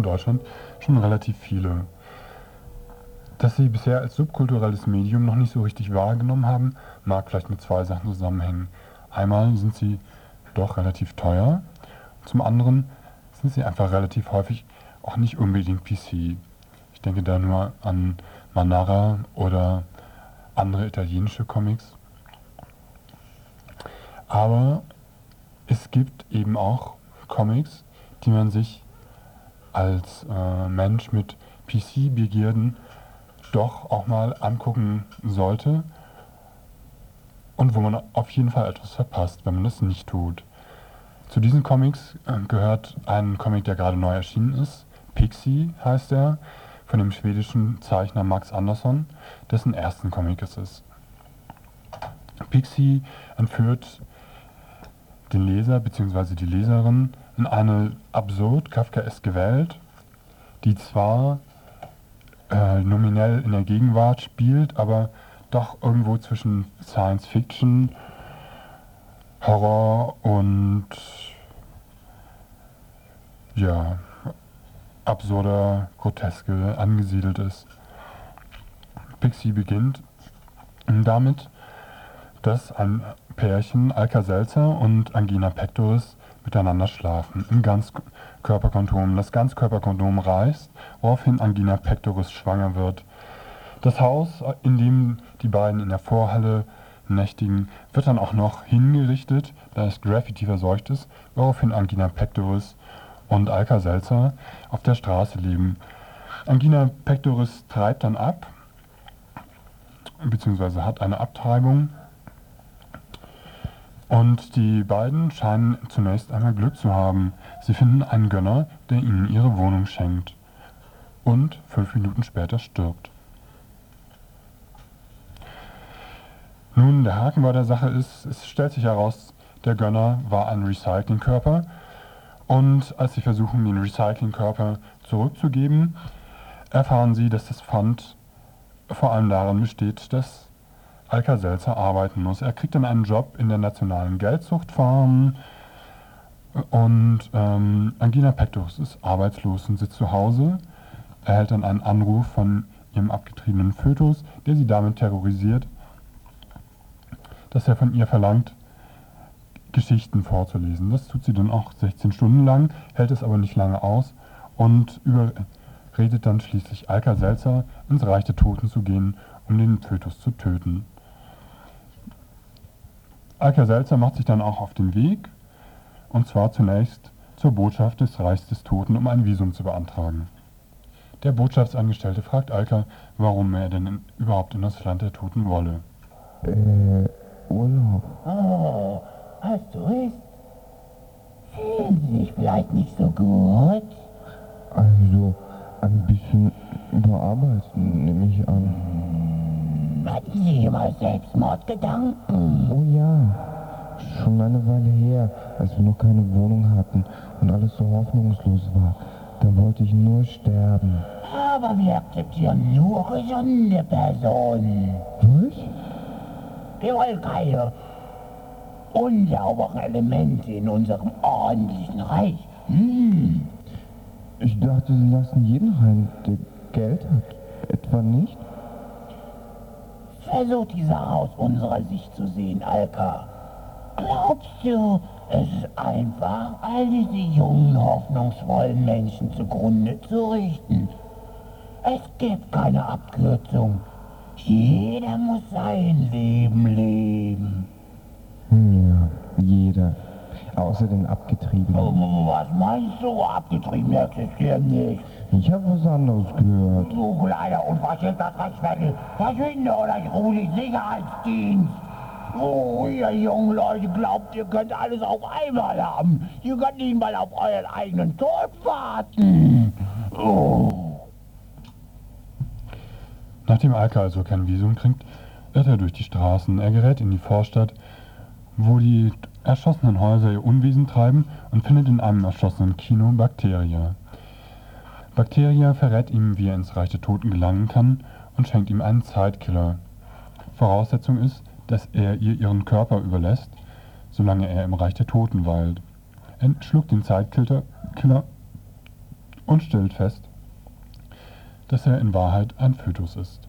in Deutschland schon relativ viele. Dass sie bisher als subkulturelles Medium noch nicht so richtig wahrgenommen haben, mag vielleicht mit zwei Sachen zusammenhängen. Einmal sind sie doch relativ teuer, zum anderen sind sie einfach relativ häufig auch nicht unbedingt PC. Ich denke da nur an Manara oder andere italienische Comics. Aber es gibt eben auch Comics, die man sich als äh, Mensch mit PC-Begierden doch auch mal angucken sollte und wo man auf jeden Fall etwas verpasst, wenn man das nicht tut. Zu diesen Comics äh, gehört ein Comic, der gerade neu erschienen ist. Pixie heißt er, von dem schwedischen Zeichner Max Andersson, dessen ersten Comic es ist. Pixie entführt den Leser bzw. die Leserin in eine absurd kafkaeske Welt, die zwar äh, nominell in der Gegenwart spielt, aber doch irgendwo zwischen Science Fiction, Horror und ja, absurder Groteske angesiedelt ist. Pixie beginnt damit, dass ein Pärchen Alka-Seltzer und Angina pectoris miteinander schlafen, im Ganzkörperkondom. Das Ganzkörperkondom reißt, woraufhin Angina pectoris schwanger wird. Das Haus, in dem die beiden in der Vorhalle nächtigen, wird dann auch noch hingerichtet, da es Graffiti verseucht ist, woraufhin Angina pectoris und Alka-Seltzer auf der Straße leben. Angina pectoris treibt dann ab, beziehungsweise hat eine Abtreibung und die beiden scheinen zunächst einmal Glück zu haben. Sie finden einen Gönner, der ihnen ihre Wohnung schenkt. Und fünf Minuten später stirbt. Nun, der Haken bei der Sache ist, es stellt sich heraus, der Gönner war ein Recyclingkörper. Und als sie versuchen, den Recyclingkörper zurückzugeben, erfahren sie, dass das Pfand vor allem darin besteht, dass Alka-Seltzer arbeiten muss. Er kriegt dann einen Job in der Nationalen Geldzuchtfarm und ähm, Angina Pectus ist arbeitslos und sitzt zu Hause, erhält dann einen Anruf von ihrem abgetriebenen Fötus, der sie damit terrorisiert, dass er von ihr verlangt, Geschichten vorzulesen. Das tut sie dann auch 16 Stunden lang, hält es aber nicht lange aus und überredet dann schließlich Alka Seltzer, ins Reich der Toten zu gehen, um den Fötus zu töten. Alka Selzer macht sich dann auch auf den Weg, und zwar zunächst zur Botschaft des Reichs des Toten, um ein Visum zu beantragen. Der Botschaftsangestellte fragt Alka, warum er denn in, überhaupt in das Land der Toten wolle. Äh, Urlaub. Oh, hast du recht. Fühlen Sie sich vielleicht nicht so gut? Also, ein bisschen überarbeiten, nehme ich an. Hatten Sie jemals Selbstmordgedanken? Oh ja, schon eine Weile her, als wir noch keine Wohnung hatten und alles so hoffnungslos war. Da wollte ich nur sterben. Aber wir akzeptieren nur gesunde Personen. Was? Wir wollen keine unsauberen Elemente in unserem ordentlichen Reich. Hm. Ich dachte, Sie lassen jeden rein, der Geld hat. Etwa nicht? Versuch die Sache aus unserer Sicht zu sehen, Alka. Glaubst du, es ist einfach, all diese jungen, hoffnungsvollen Menschen zugrunde zu richten? Es gibt keine Abkürzung. Jeder muss sein Leben leben. Ja, jeder. Außer den Abgetriebenen. Oh, Was meinst du? Abgetrieben existieren nicht. Ich habe was anderes gehört. Du kleiner unverschämter Drecksweckel. Verschwinde oder ich rufe den Sicherheitsdienst. Oh, ihr jungen Leute glaubt, ihr könnt alles auf einmal haben. Ihr könnt nicht mal auf euren eigenen Tod warten. Oh. Nachdem Alka also kein Visum kriegt, irrt er durch die Straßen. Er gerät in die Vorstadt, wo die erschossenen Häuser ihr Unwesen treiben und findet in einem erschossenen Kino Bakteria. Bakteria verrät ihm, wie er ins Reich der Toten gelangen kann und schenkt ihm einen Zeitkiller. Voraussetzung ist, dass er ihr ihren Körper überlässt, solange er im Reich der Toten weilt. Er schluckt den Zeitkiller Killer und stellt fest, dass er in Wahrheit ein Fötus ist.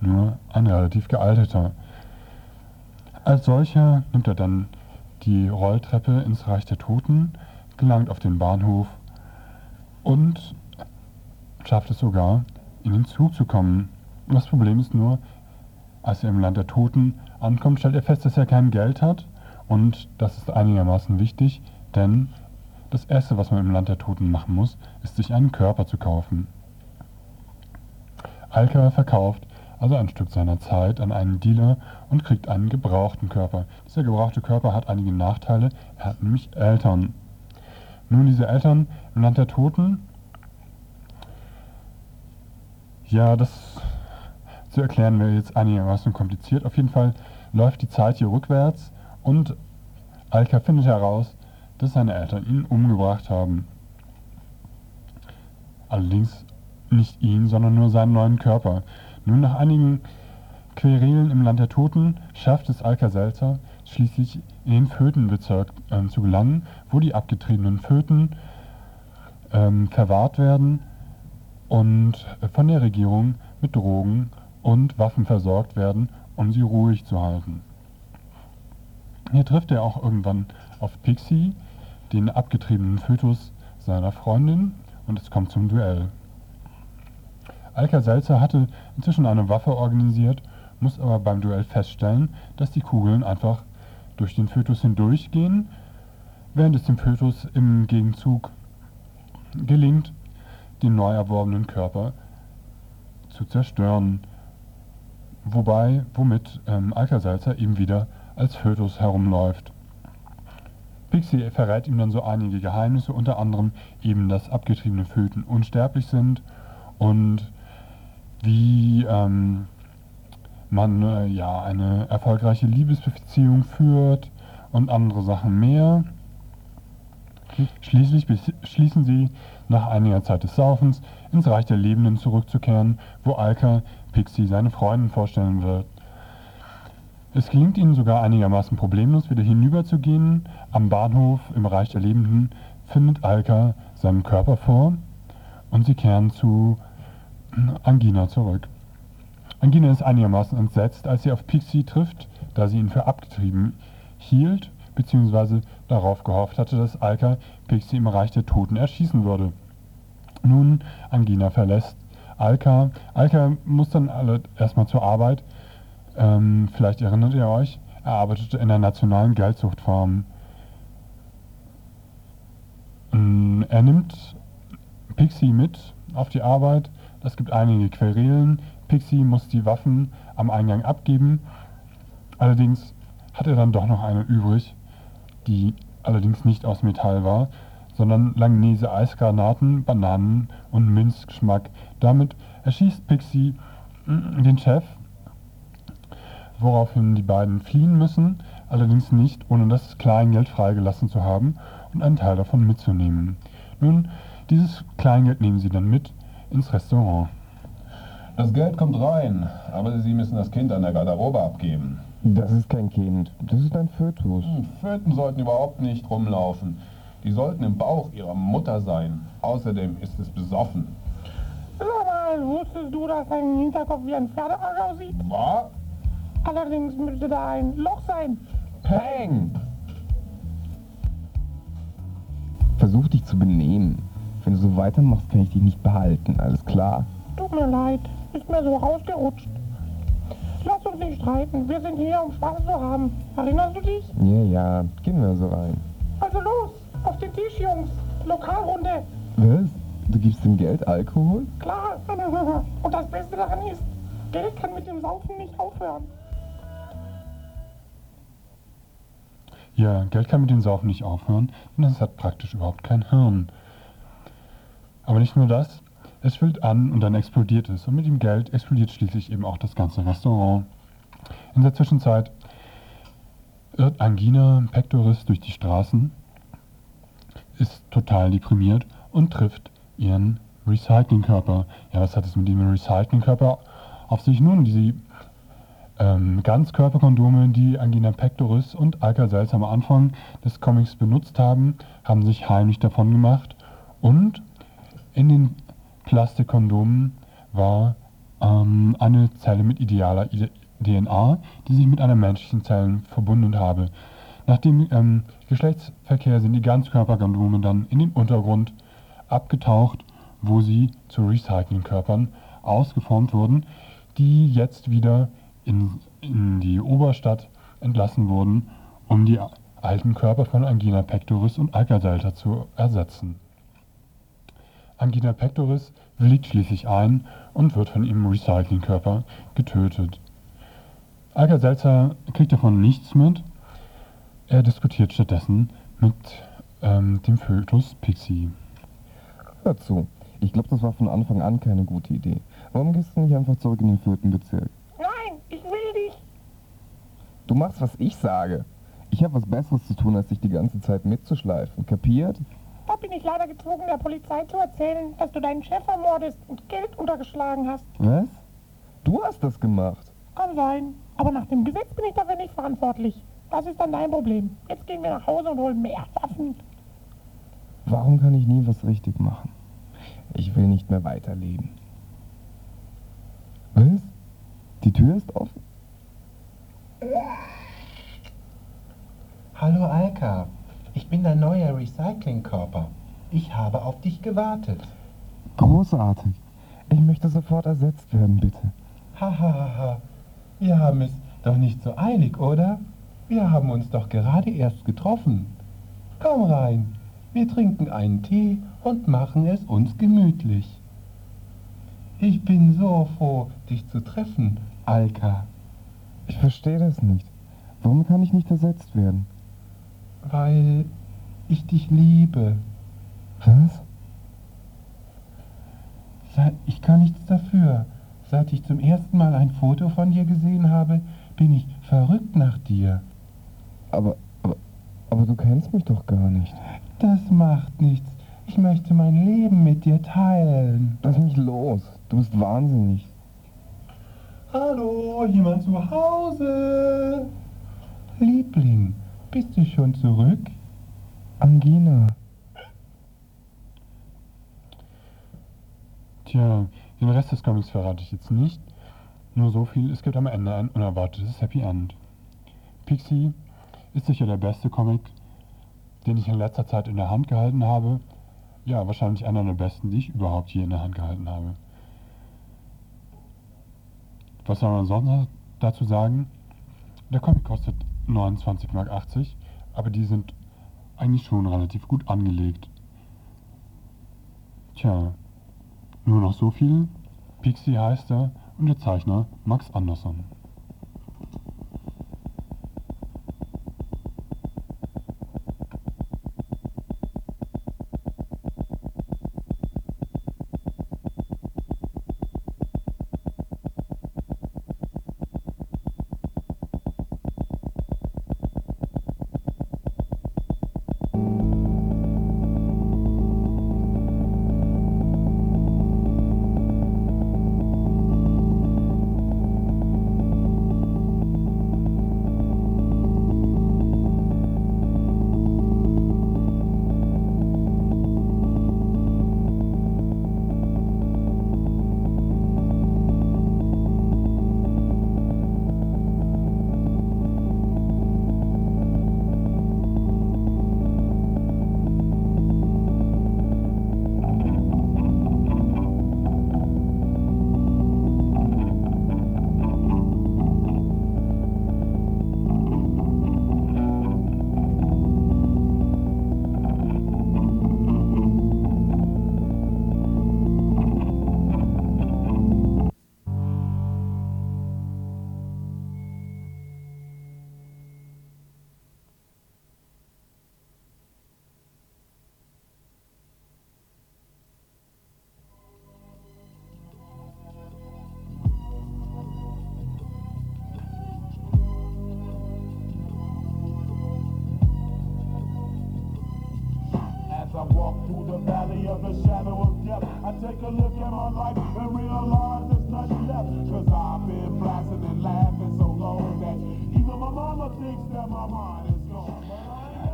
Nur ein relativ gealterter. Als solcher nimmt er dann die Rolltreppe ins Reich der Toten, gelangt auf den Bahnhof und schafft es sogar, in den Zug zu kommen. Das Problem ist nur, als er im Land der Toten ankommt, stellt er fest, dass er kein Geld hat. Und das ist einigermaßen wichtig, denn das Erste, was man im Land der Toten machen muss, ist sich einen Körper zu kaufen. Alka verkauft also ein Stück seiner Zeit an einen Dealer und kriegt einen gebrauchten Körper. Dieser gebrauchte Körper hat einige Nachteile, er hat nämlich Eltern. Nun, diese Eltern im Land der Toten, ja, das zu erklären wäre jetzt einigermaßen kompliziert. Auf jeden Fall läuft die Zeit hier rückwärts und Alka findet heraus, dass seine Eltern ihn umgebracht haben. Allerdings nicht ihn, sondern nur seinen neuen Körper. Nun nach einigen Querelen im Land der Toten schafft es Alka-Seltzer schließlich in den Fötenbezirk äh, zu gelangen, wo die abgetriebenen Föten ähm, verwahrt werden und von der Regierung mit Drogen und Waffen versorgt werden, um sie ruhig zu halten. Hier trifft er auch irgendwann auf Pixie, den abgetriebenen Fötus seiner Freundin, und es kommt zum Duell. Alka-Seltzer hatte inzwischen eine Waffe organisiert, muss aber beim Duell feststellen, dass die Kugeln einfach durch den Fötus hindurchgehen, während es dem Fötus im Gegenzug gelingt, den neu erworbenen Körper zu zerstören. Wobei, womit ähm, Alka-Salzer eben wieder als Fötus herumläuft. Pixie verrät ihm dann so einige Geheimnisse, unter anderem eben, dass abgetriebene Föten unsterblich sind und wie ähm, man äh, ja eine erfolgreiche Liebesbeziehung führt und andere Sachen mehr. Schließlich beschließen sie, nach einiger Zeit des Saufens ins Reich der Lebenden zurückzukehren, wo Alka Pixie seine Freundin vorstellen wird. Es gelingt ihnen sogar einigermaßen problemlos wieder hinüberzugehen. Am Bahnhof im Reich der Lebenden findet Alka seinen Körper vor und sie kehren zu Angina zurück. Angina ist einigermaßen entsetzt, als sie auf Pixie trifft, da sie ihn für abgetrieben hielt, beziehungsweise darauf gehofft hatte, dass Alka Pixie im Reich der Toten erschießen würde. Nun, Angina verlässt Alka. Alka muss dann alle erstmal zur Arbeit. Ähm, vielleicht erinnert ihr euch, er arbeitete in der nationalen Geldzuchtfarm. Ähm, er nimmt Pixie mit auf die Arbeit es gibt einige Querelen. Pixie muss die Waffen am Eingang abgeben. Allerdings hat er dann doch noch eine übrig, die allerdings nicht aus Metall war, sondern Langnese Eisgranaten, Bananen und Minzgeschmack. Damit erschießt Pixie mm, den Chef, woraufhin die beiden fliehen müssen, allerdings nicht, ohne das Kleingeld freigelassen zu haben und einen Teil davon mitzunehmen. Nun, dieses Kleingeld nehmen sie dann mit ins Restaurant. Das Geld kommt rein, aber Sie müssen das Kind an der Garderobe abgeben. Das ist kein Kind, das ist ein Fötus. Hm, Föten sollten überhaupt nicht rumlaufen. Die sollten im Bauch ihrer Mutter sein. Außerdem ist es besoffen. Sag mal, wusstest du, dass dein Hinterkopf wie ein Pferdearsch aussieht? Was? Allerdings müsste da ein Loch sein. Peng! Versuch dich zu benehmen. Wenn du so weitermachst, kann ich dich nicht behalten, alles klar? Tut mir leid, ist mir so rausgerutscht. Uns nicht streiten, wir sind hier, um Spaß zu haben. Erinnerst du dich? Ja, ja, gehen wir so rein. Also los, auf den Tisch, Jungs. Lokalrunde. Was? Du gibst dem Geld Alkohol? Klar. Und das Beste daran ist, Geld kann mit dem Saufen nicht aufhören. Ja, Geld kann mit dem Saufen nicht aufhören, denn es hat praktisch überhaupt kein Hirn. Aber nicht nur das, es füllt an und dann explodiert es. Und mit dem Geld explodiert schließlich eben auch das ganze Restaurant. In der Zwischenzeit irrt Angina Pectoris durch die Straßen, ist total deprimiert und trifft ihren Recyclingkörper. Ja, was hat es mit dem Recyclingkörper auf sich? Nun, diese ähm, Ganzkörperkondome, die Angina Pectoris und Alka Selz am Anfang des Comics benutzt haben, haben sich heimlich davon gemacht und In den Plastikkondomen war ähm, eine Zelle mit idealer DNA, die sich mit einer menschlichen Zelle verbunden habe. Nach dem ähm, Geschlechtsverkehr sind die Ganzkörperkondome dann in den Untergrund abgetaucht, wo sie zu Recyclingkörpern ausgeformt wurden, die jetzt wieder in, in die Oberstadt entlassen wurden, um die alten Körper von Angina pectoris und Alka-Seltzer zu ersetzen. Angina pectoris willigt schließlich ein und wird von ihrem Recyclingkörper getötet. Alka-Seltzer kriegt davon nichts mit. Er diskutiert stattdessen mit ähm, dem Fötus Pixie. Hör zu. Ich glaube, das war von Anfang an keine gute Idee. Warum gehst du nicht einfach zurück in den vierten Bezirk? Nein, ich will dich. Du machst, was ich sage. Ich habe was Besseres zu tun, als dich die ganze Zeit mitzuschleifen. Kapiert? Da bin ich leider gezwungen, der Polizei zu erzählen, dass du deinen Chef ermordest und Geld untergeschlagen hast. Was? Du hast das gemacht. Kann sein. Aber nach dem Gesetz bin ich dafür nicht verantwortlich. Das ist dann dein Problem. Jetzt gehen wir nach Hause und holen mehr Waffen. Warum kann ich nie was richtig machen? Ich will nicht mehr weiterleben. Was? Die Tür ist offen? Hallo Alka, ich bin dein neuer Recyclingkörper. Ich habe auf dich gewartet. Großartig. Ich möchte sofort ersetzt werden, bitte. Hahaha, wir haben es doch nicht so eilig, oder? Wir haben uns doch gerade erst getroffen. Komm rein, wir trinken einen Tee und machen es uns gemütlich. Ich bin so froh, dich zu treffen, Alka, Ich verstehe das nicht. Warum kann ich nicht ersetzt werden? weil ich dich liebe. Was? Ich kann nichts dafür. Seit ich zum ersten Mal ein Foto von dir gesehen habe, bin ich verrückt nach dir. Aber, aber, aber du kennst mich doch gar nicht. Das macht nichts. Ich möchte mein Leben mit dir teilen. Lass mich los. Du bist wahnsinnig. Hallo, jemand zu Hause? Liebling, bist du schon zurück? Angina. Tja, den Rest des Comics verrate ich jetzt nicht. Nur so viel, es gibt am Ende ein unerwartetes Happy End. Pixie ist sicher der beste Comic, den ich in letzter Zeit in der Hand gehalten habe. Ja, wahrscheinlich einer der besten, die ich überhaupt je in der Hand gehalten habe. Was soll man sonst dazu sagen? Der Comic kostet 29,80 Mark, aber die sind eigentlich schon relativ gut angelegt. Tja, nur noch so viel. Pixie heißt er und der Zeichner Max Andersson. Take a look at my life and realize there's nothing left. Cause I've been blasting and laughing so long that even my mama thinks that my mind is gone.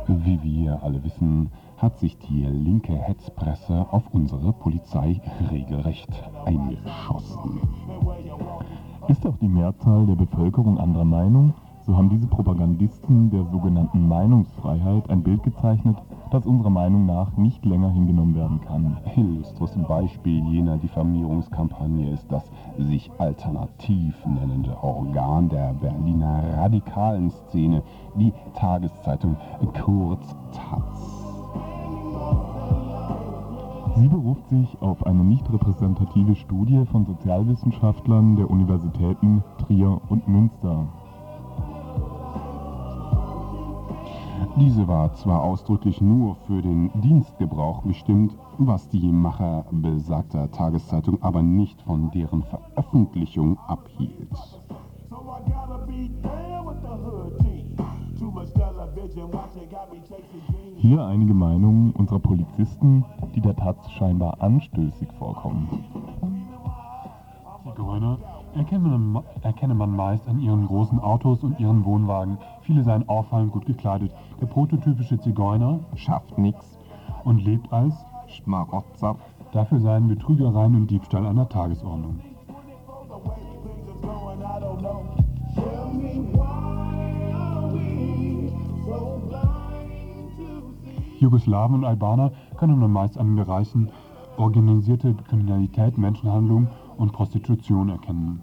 Wie wir alle wissen, hat sich die linke Hetzpresse auf unsere Polizei regelrecht eingeschossen. Ist auch die Mehrzahl der Bevölkerung anderer Meinung, so haben diese Propagandisten der sogenannten Meinungsfreiheit ein Bild gezeichnet, das unserer Meinung nach nicht länger hingenommen werden kann. Illustres Beispiel jener Diffamierungskampagne ist das sich alternativ nennende Organ der Berliner radikalen Szene, die Tageszeitung kurz Taz. Sie beruft sich auf eine nicht repräsentative Studie von Sozialwissenschaftlern der Universitäten Trier und Münster. Diese war zwar ausdrücklich nur für den Dienstgebrauch bestimmt, was die Macher besagter Tageszeitung aber nicht von deren Veröffentlichung abhielt. Hier einige Meinungen unserer Polizisten, die der Taz scheinbar anstößig vorkommen. Zigeuner erkenne man, meist an ihren großen Autos und ihren Wohnwagen. Viele seien auffallend gut gekleidet. Der prototypische Zigeuner Schafft nix, und lebt als, Schmarotzer. dafür seien Betrügereien und Diebstahl an der Tagesordnung. Jugoslawen und Albaner können man meist an den Bereichen organisierte Kriminalität, Menschenhandlung und Prostitution erkennen.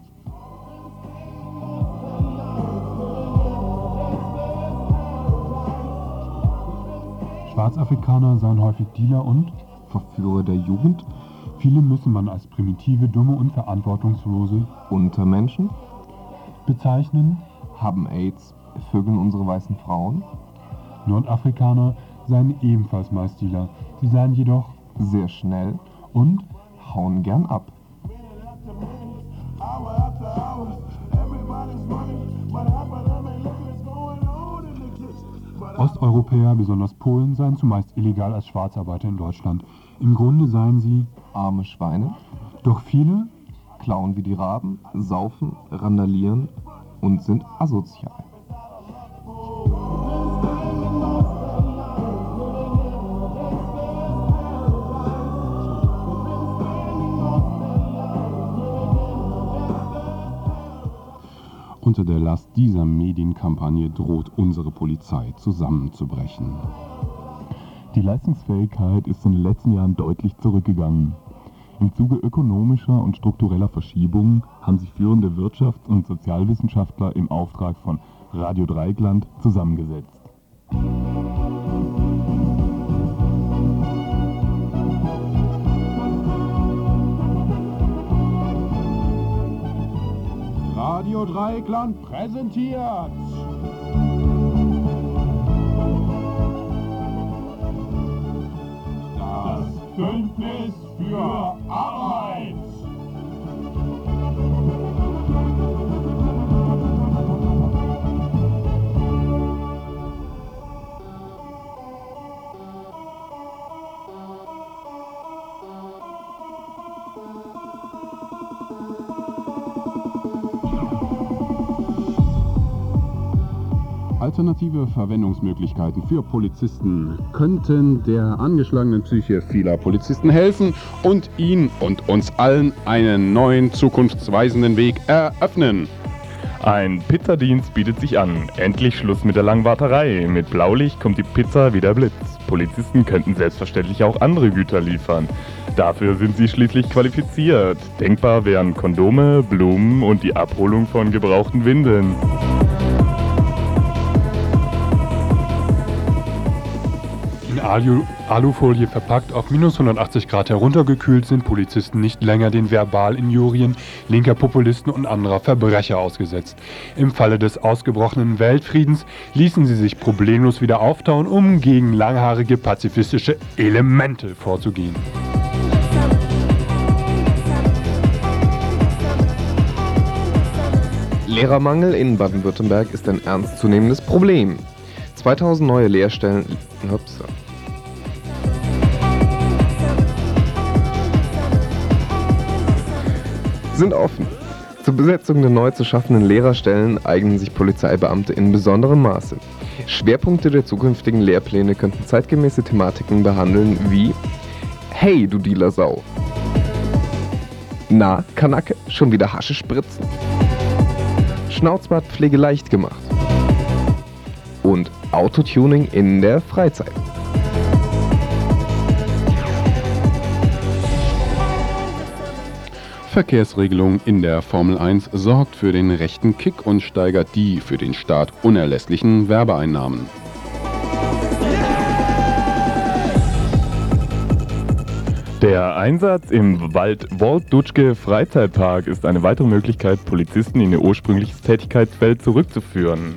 Schwarzafrikaner seien häufig Dealer und Verführer der Jugend, viele müsse man als primitive, dumme und verantwortungslose Untermenschen, bezeichnen. haben AIDS, vögeln unsere weißen Frauen, Nordafrikaner seien ebenfalls meist Dealer. Sie seien jedoch sehr schnell, und hauen gern ab. Osteuropäer, besonders Polen, seien zumeist illegal als Schwarzarbeiter in Deutschland. Im Grunde seien sie, Arme Schweine, doch viele, klauen wie die Raben, saufen, randalieren und sind asozial. Unter der Last dieser Medienkampagne droht unsere Polizei zusammenzubrechen. Die Leistungsfähigkeit ist in den letzten Jahren deutlich zurückgegangen. Im Zuge ökonomischer und struktureller Verschiebungen haben sich führende Wirtschafts- und Sozialwissenschaftler im Auftrag von Radio Dreieckland zusammengesetzt. Radio Dreieckland präsentiert. Das Bündnis für Arbeit. Alternative Verwendungsmöglichkeiten für Polizisten könnten der angeschlagenen Psyche vieler Polizisten helfen und ihn und uns allen einen neuen, zukunftsweisenden Weg eröffnen. Ein Pizzadienst bietet sich an. Endlich Schluss mit der langen Warterei. Mit Blaulicht kommt die Pizza wie der Blitz. Polizisten könnten selbstverständlich auch andere Güter liefern. Dafür sind sie schließlich qualifiziert. Denkbar wären Kondome, Blumen und die Abholung von gebrauchten Windeln. In Alu Alufolie verpackt, auf minus 180 Grad heruntergekühlt, sind Polizisten nicht länger den Verbalinjurien linker Populisten und anderer Verbrecher ausgesetzt. Im Falle des ausgebrochenen Weltfriedens ließen sie sich problemlos wieder auftauen, um gegen langhaarige pazifistische Elemente vorzugehen. Lehrermangel in Baden-Württemberg ist ein ernstzunehmendes Problem. 2000 neue Lehrstellen ups, sind offen. Zur Besetzung der neu zu schaffenden Lehrerstellen eignen sich Polizeibeamte in besonderem Maße. Schwerpunkte der zukünftigen Lehrpläne könnten zeitgemäße Thematiken behandeln wie Hey, du Dealersau! Na, Kanacke, schon wieder Hasche spritzen? Schnauzbartpflege leicht gemacht. Und Autotuning in der Freizeit. Verkehrsregelung in der Formel 1 sorgt für den rechten Kick und steigert die für den Staat unerlässlichen Werbeeinnahmen. Der Einsatz im Wald-Walt-Dutschke Freizeitpark ist eine weitere Möglichkeit, Polizisten in ihr ursprüngliches Tätigkeitsfeld zurückzuführen.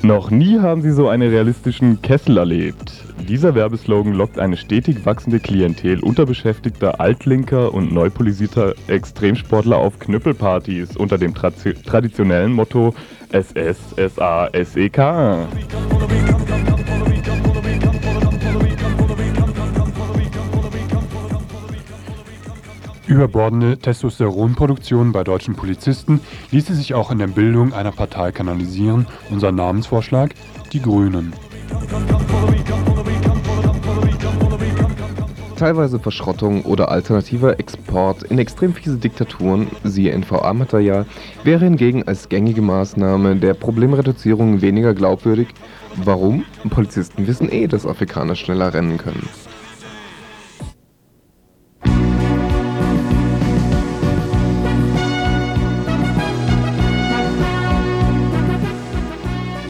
Noch nie haben sie so einen realistischen Kessel erlebt. Dieser Werbeslogan lockt eine stetig wachsende Klientel unterbeschäftigter Altlinker und neu polisierter Extremsportler auf Knüppelpartys unter dem tra traditionellen Motto SS, SA, SEK. Überbordende Testosteronproduktion bei deutschen Polizisten ließe sich auch in der Bildung einer Partei kanalisieren. Unser Namensvorschlag: Die Grünen. Teilweise Verschrottung oder alternativer Export in extrem fiese Diktaturen, siehe NVA-Material, wäre hingegen als gängige Maßnahme der Problemreduzierung weniger glaubwürdig. Warum? Polizisten wissen eh, dass Afrikaner schneller rennen können.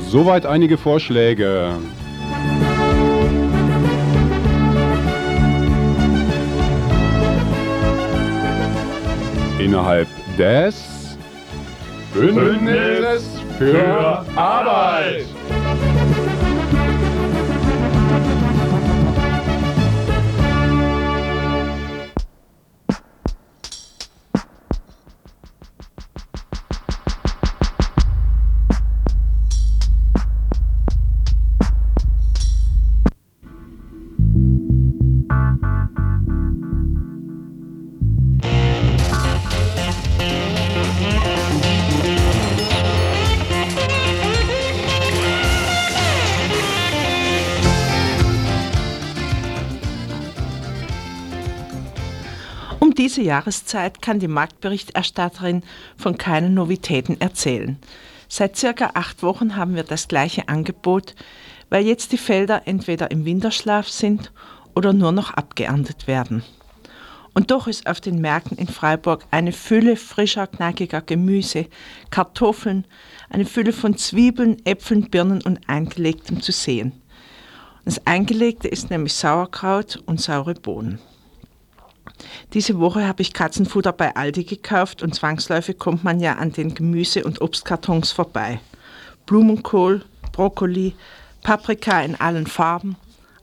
Soweit einige Vorschläge. Innerhalb des Bündnisses für Arbeit. Diese Jahreszeit kann die Marktberichterstatterin von keinen Novitäten erzählen. Seit circa acht Wochen haben wir das gleiche Angebot, weil jetzt die Felder entweder im Winterschlaf sind oder nur noch abgeerntet werden. Und doch ist auf den Märkten in Freiburg eine Fülle frischer, knackiger Gemüse, Kartoffeln, eine Fülle von Zwiebeln, Äpfeln, Birnen und Eingelegtem zu sehen. Das Eingelegte ist nämlich Sauerkraut und saure Bohnen. Diese Woche habe ich Katzenfutter bei Aldi gekauft und zwangsläufig kommt man ja an den Gemüse- und Obstkartons vorbei. Blumenkohl, Brokkoli, Paprika in allen Farben,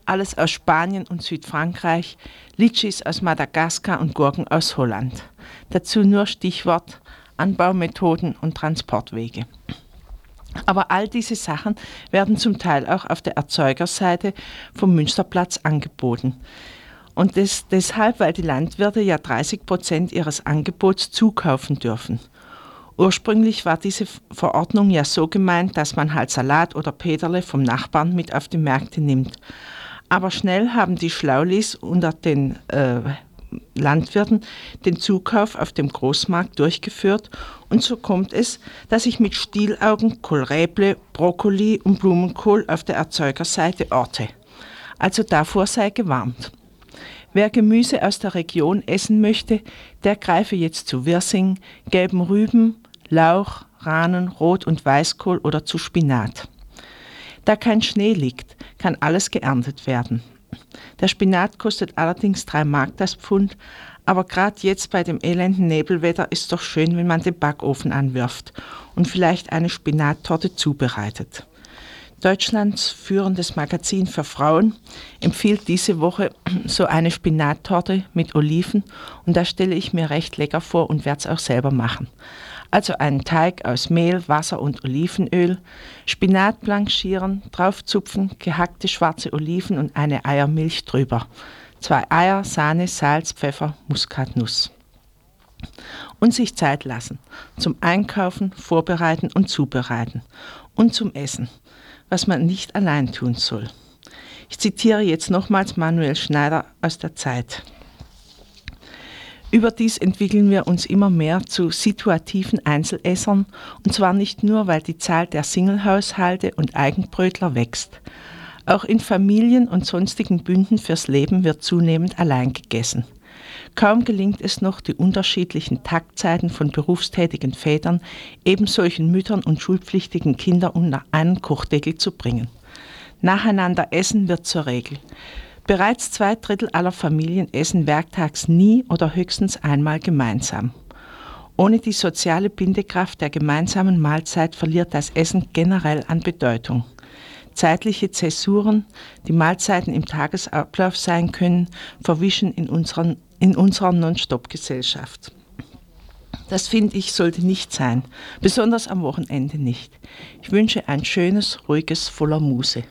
alles aus Spanien und Südfrankreich, Litschis aus Madagaskar und Gurken aus Holland. Dazu nur Stichwort Anbaumethoden und Transportwege. Aber all diese Sachen werden zum Teil auch auf der Erzeugerseite vom Münsterplatz angeboten. Und das, deshalb, weil die Landwirte ja 30 Prozent ihres Angebots zukaufen dürfen. Ursprünglich war diese Verordnung ja so gemeint, dass man halt Salat oder Peterle vom Nachbarn mit auf die Märkte nimmt. Aber schnell haben die Schlaulis unter den äh, Landwirten den Zukauf auf dem Großmarkt durchgeführt und so kommt es, dass ich mit Stielaugen Kohlräble, Brokkoli und Blumenkohl auf der Erzeugerseite orte. Also davor sei gewarnt. Wer Gemüse aus der Region essen möchte, der greife jetzt zu Wirsing, gelben Rüben, Lauch, Rahnen, Rot- und Weißkohl oder zu Spinat. Da kein Schnee liegt, kann alles geerntet werden. Der Spinat kostet allerdings drei Mark das Pfund, aber gerade jetzt bei dem elenden Nebelwetter ist doch schön, wenn man den Backofen anwirft und vielleicht eine Spinattorte zubereitet. Deutschlands führendes Magazin für Frauen empfiehlt diese Woche so eine Spinattorte mit Oliven und das stelle ich mir recht lecker vor und werde es auch selber machen. Also einen Teig aus Mehl, Wasser und Olivenöl, Spinat blanchieren, draufzupfen, gehackte schwarze Oliven und eine Eiermilch drüber. Zwei Eier, Sahne, Salz, Pfeffer, Muskatnuss. Und sich Zeit lassen zum Einkaufen, Vorbereiten und Zubereiten und zum Essen, was man nicht allein tun soll. Ich zitiere jetzt nochmals Manuel Schneider aus der Zeit. Überdies entwickeln wir uns immer mehr zu situativen Einzelessern, und zwar nicht nur, weil die Zahl der Singlehaushalte und Eigenbrötler wächst. Auch in Familien und sonstigen Bünden fürs Leben wird zunehmend allein gegessen. Kaum gelingt es noch, die unterschiedlichen Taktzeiten von berufstätigen Vätern, eben solchen Müttern und schulpflichtigen Kindern unter einen Kochdeckel zu bringen. Nacheinander essen wird zur Regel. Bereits zwei Drittel aller Familien essen werktags nie oder höchstens einmal gemeinsam. Ohne die soziale Bindekraft der gemeinsamen Mahlzeit verliert das Essen generell an Bedeutung. Zeitliche Zäsuren, die Mahlzeiten im Tagesablauf sein können, verwischen in, unseren, in unserer Non-Stop-Gesellschaft. Das finde ich sollte nicht sein, besonders am Wochenende nicht. Ich wünsche ein schönes, ruhiges, voller Muße.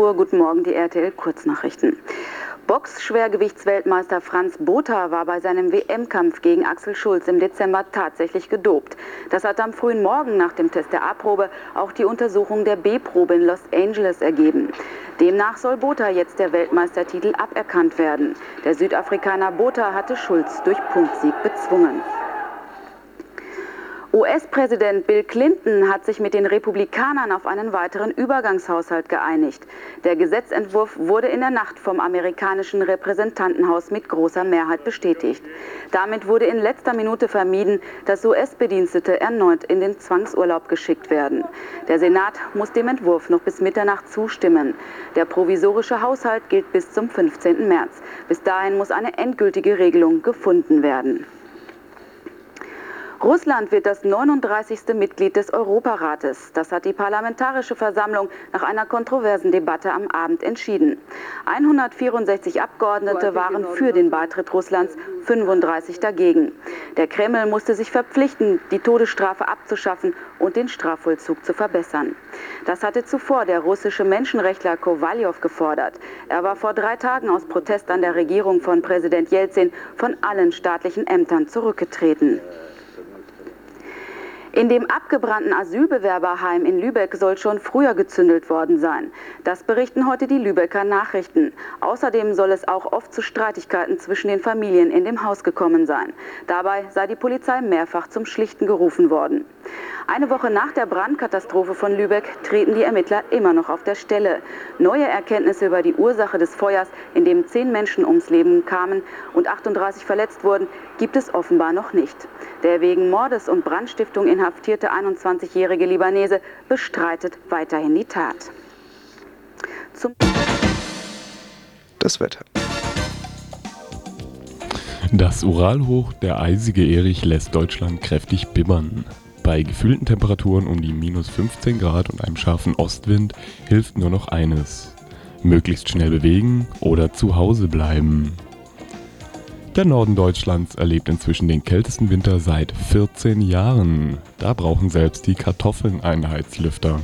Uhr. Guten Morgen, die RTL Kurznachrichten. Box-Schwergewichtsweltmeister Franz Botha war bei seinem WM-Kampf gegen Axel Schulz im Dezember tatsächlich gedopt. Das hat am frühen Morgen nach dem Test der A-Probe auch die Untersuchung der B-Probe in Los Angeles ergeben. Demnach soll Botha jetzt der Weltmeistertitel aberkannt werden. Der Südafrikaner Botha hatte Schulz durch Punktsieg bezwungen. US-Präsident Bill Clinton hat sich mit den Republikanern auf einen weiteren Übergangshaushalt geeinigt. Der Gesetzentwurf wurde in der Nacht vom amerikanischen Repräsentantenhaus mit großer Mehrheit bestätigt. Damit wurde in letzter Minute vermieden, dass US-Bedienstete erneut in den Zwangsurlaub geschickt werden. Der Senat muss dem Entwurf noch bis Mitternacht zustimmen. Der provisorische Haushalt gilt bis zum 15. März. Bis dahin muss eine endgültige Regelung gefunden werden. Russland wird das 39. Mitglied des Europarates. Das hat die Parlamentarische Versammlung nach einer kontroversen Debatte am Abend entschieden. 164 Abgeordnete waren für den Beitritt Russlands, 35 dagegen. Der Kreml musste sich verpflichten, die Todesstrafe abzuschaffen und den Strafvollzug zu verbessern. Das hatte zuvor der russische Menschenrechtler Kowaljow gefordert. Er war vor drei Tagen aus Protest an der Regierung von Präsident Jelzin von allen staatlichen Ämtern zurückgetreten. In dem abgebrannten Asylbewerberheim in Lübeck soll schon früher gezündelt worden sein. Das berichten heute die Lübecker Nachrichten. Außerdem soll es auch oft zu Streitigkeiten zwischen den Familien in dem Haus gekommen sein. Dabei sei die Polizei mehrfach zum Schlichten gerufen worden. Eine Woche nach der Brandkatastrophe von Lübeck treten die Ermittler immer noch auf der Stelle. Neue Erkenntnisse über die Ursache des Feuers, in dem zehn Menschen ums Leben kamen und 38 verletzt wurden, gibt es offenbar noch nicht. Der wegen Mordes und Brandstiftung inhaftierte 21-jährige Libanese bestreitet weiterhin die Tat. Zum das Wetter. Das Uralhoch, der eisige Erich, lässt Deutschland kräftig bibbern. Bei gefühlten Temperaturen um die minus 15 Grad und einem scharfen Ostwind hilft nur noch eines. Möglichst schnell bewegen oder zu Hause bleiben. Der Norden Deutschlands erlebt inzwischen den kältesten Winter seit 14 Jahren. Da brauchen selbst die Kartoffeln einen Heizlüfter.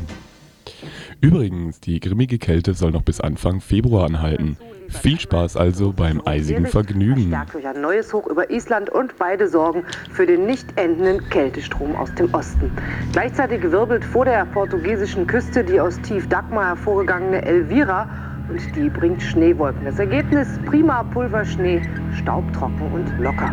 Übrigens, die grimmige Kälte soll noch bis Anfang Februar anhalten. Viel Spaß also beim eisigen Vergnügen. Stärkt durch ein neues Hoch über Island und beide sorgen für den nicht endenden Kältestrom aus dem Osten. Gleichzeitig wirbelt vor der portugiesischen Küste die aus Tief Dagmar hervorgegangene Elvira und die bringt Schneewolken. Das Ergebnis prima Pulverschnee, staubtrocken und locker.